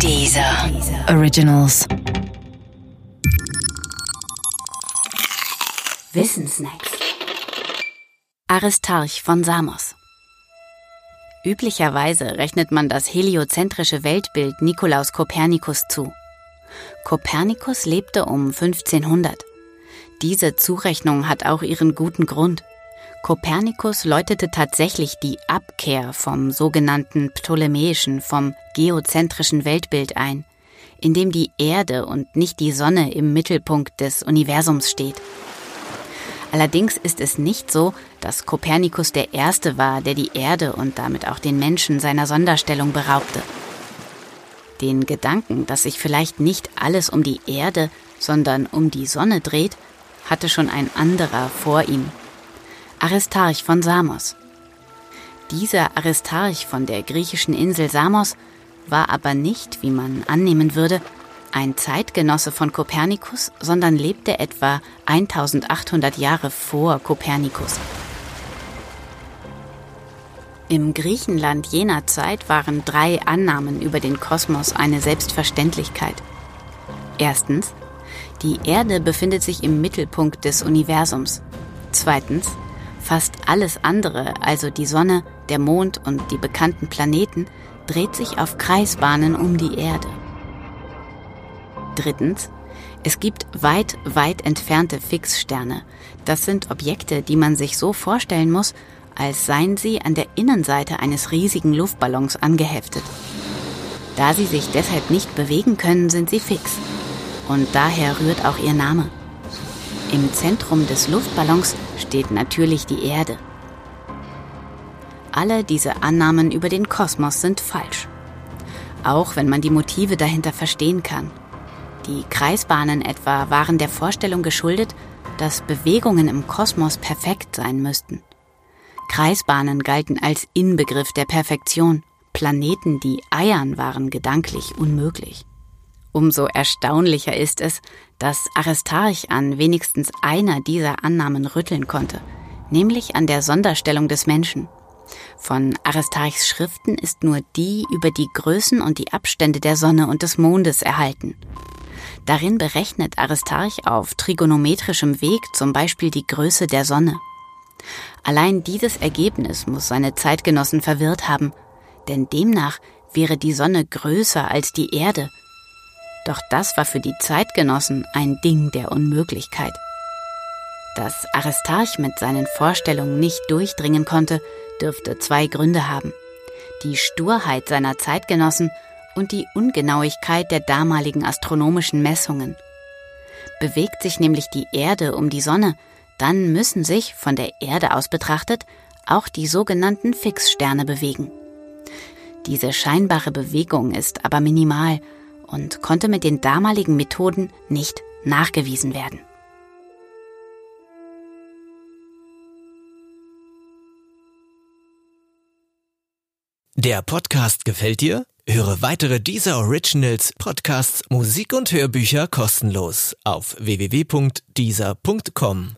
Dieser Originals. Wissensnacks. Aristarch von Samos. Üblicherweise rechnet man das heliozentrische Weltbild Nikolaus Kopernikus zu. Kopernikus lebte um 1500. Diese Zurechnung hat auch ihren guten Grund. Kopernikus läutete tatsächlich die Abkehr vom sogenannten ptolemäischen, vom geozentrischen Weltbild ein, in dem die Erde und nicht die Sonne im Mittelpunkt des Universums steht. Allerdings ist es nicht so, dass Kopernikus der Erste war, der die Erde und damit auch den Menschen seiner Sonderstellung beraubte. Den Gedanken, dass sich vielleicht nicht alles um die Erde, sondern um die Sonne dreht, hatte schon ein anderer vor ihm, Aristarch von Samos. Dieser Aristarch von der griechischen Insel Samos war aber nicht, wie man annehmen würde, ein Zeitgenosse von Kopernikus, sondern lebte etwa 1800 Jahre vor Kopernikus. Im Griechenland jener Zeit waren drei Annahmen über den Kosmos eine Selbstverständlichkeit. Erstens, die Erde befindet sich im Mittelpunkt des Universums. Zweitens, Fast alles andere, also die Sonne, der Mond und die bekannten Planeten, dreht sich auf Kreisbahnen um die Erde. Drittens, es gibt weit, weit entfernte Fixsterne. Das sind Objekte, die man sich so vorstellen muss, als seien sie an der Innenseite eines riesigen Luftballons angeheftet. Da sie sich deshalb nicht bewegen können, sind sie fix. Und daher rührt auch ihr Name. Im Zentrum des Luftballons steht natürlich die Erde. Alle diese Annahmen über den Kosmos sind falsch. Auch wenn man die Motive dahinter verstehen kann. Die Kreisbahnen etwa waren der Vorstellung geschuldet, dass Bewegungen im Kosmos perfekt sein müssten. Kreisbahnen galten als Inbegriff der Perfektion. Planeten, die eiern, waren gedanklich unmöglich. Umso erstaunlicher ist es, dass Aristarch an wenigstens einer dieser Annahmen rütteln konnte, nämlich an der Sonderstellung des Menschen. Von Aristarchs Schriften ist nur die über die Größen und die Abstände der Sonne und des Mondes erhalten. Darin berechnet Aristarch auf trigonometrischem Weg zum Beispiel die Größe der Sonne. Allein dieses Ergebnis muss seine Zeitgenossen verwirrt haben, denn demnach wäre die Sonne größer als die Erde doch das war für die Zeitgenossen ein Ding der Unmöglichkeit. Dass Aristarch mit seinen Vorstellungen nicht durchdringen konnte, dürfte zwei Gründe haben. Die Sturheit seiner Zeitgenossen und die Ungenauigkeit der damaligen astronomischen Messungen. Bewegt sich nämlich die Erde um die Sonne, dann müssen sich, von der Erde aus betrachtet, auch die sogenannten Fixsterne bewegen. Diese scheinbare Bewegung ist aber minimal und konnte mit den damaligen Methoden nicht nachgewiesen werden. Der Podcast gefällt dir? Höre weitere dieser Originals, Podcasts, Musik und Hörbücher kostenlos auf www.dieser.com.